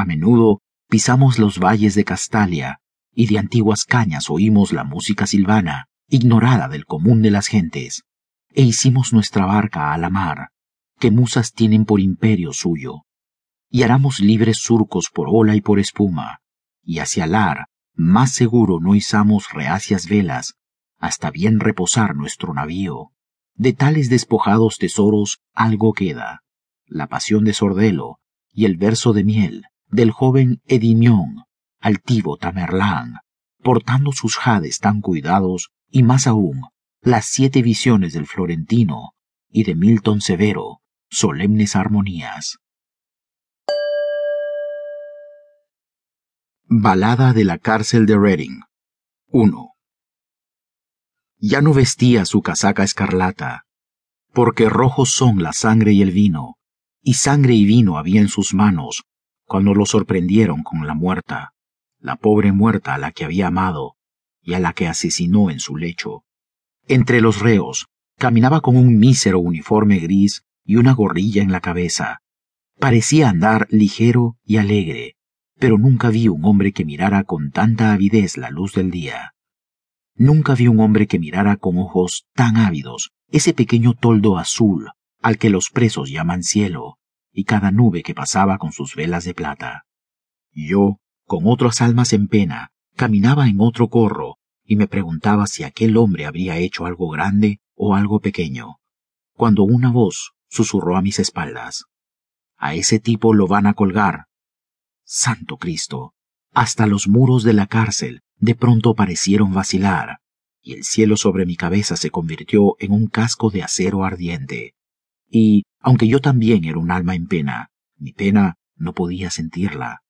A menudo pisamos los valles de Castalia y de antiguas cañas oímos la música silvana, ignorada del común de las gentes, e hicimos nuestra barca a la mar, que musas tienen por imperio suyo, y haramos libres surcos por ola y por espuma, y hacia lar más seguro no izamos reacias velas, hasta bien reposar nuestro navío. De tales despojados tesoros algo queda, la pasión de Sordelo y el verso de miel del joven Edimión, altivo Tamerlán, portando sus jades tan cuidados y más aún las siete visiones del Florentino y de Milton Severo, solemnes armonías. Balada de la cárcel de Reading 1. Ya no vestía su casaca escarlata, porque rojos son la sangre y el vino, y sangre y vino había en sus manos cuando lo sorprendieron con la muerta, la pobre muerta a la que había amado y a la que asesinó en su lecho. Entre los reos caminaba con un mísero uniforme gris y una gorrilla en la cabeza. Parecía andar ligero y alegre, pero nunca vi un hombre que mirara con tanta avidez la luz del día. Nunca vi un hombre que mirara con ojos tan ávidos ese pequeño toldo azul al que los presos llaman cielo, y cada nube que pasaba con sus velas de plata. Yo, con otras almas en pena, caminaba en otro corro y me preguntaba si aquel hombre habría hecho algo grande o algo pequeño, cuando una voz susurró a mis espaldas. A ese tipo lo van a colgar. Santo Cristo. Hasta los muros de la cárcel de pronto parecieron vacilar, y el cielo sobre mi cabeza se convirtió en un casco de acero ardiente. Y, aunque yo también era un alma en pena, mi pena no podía sentirla.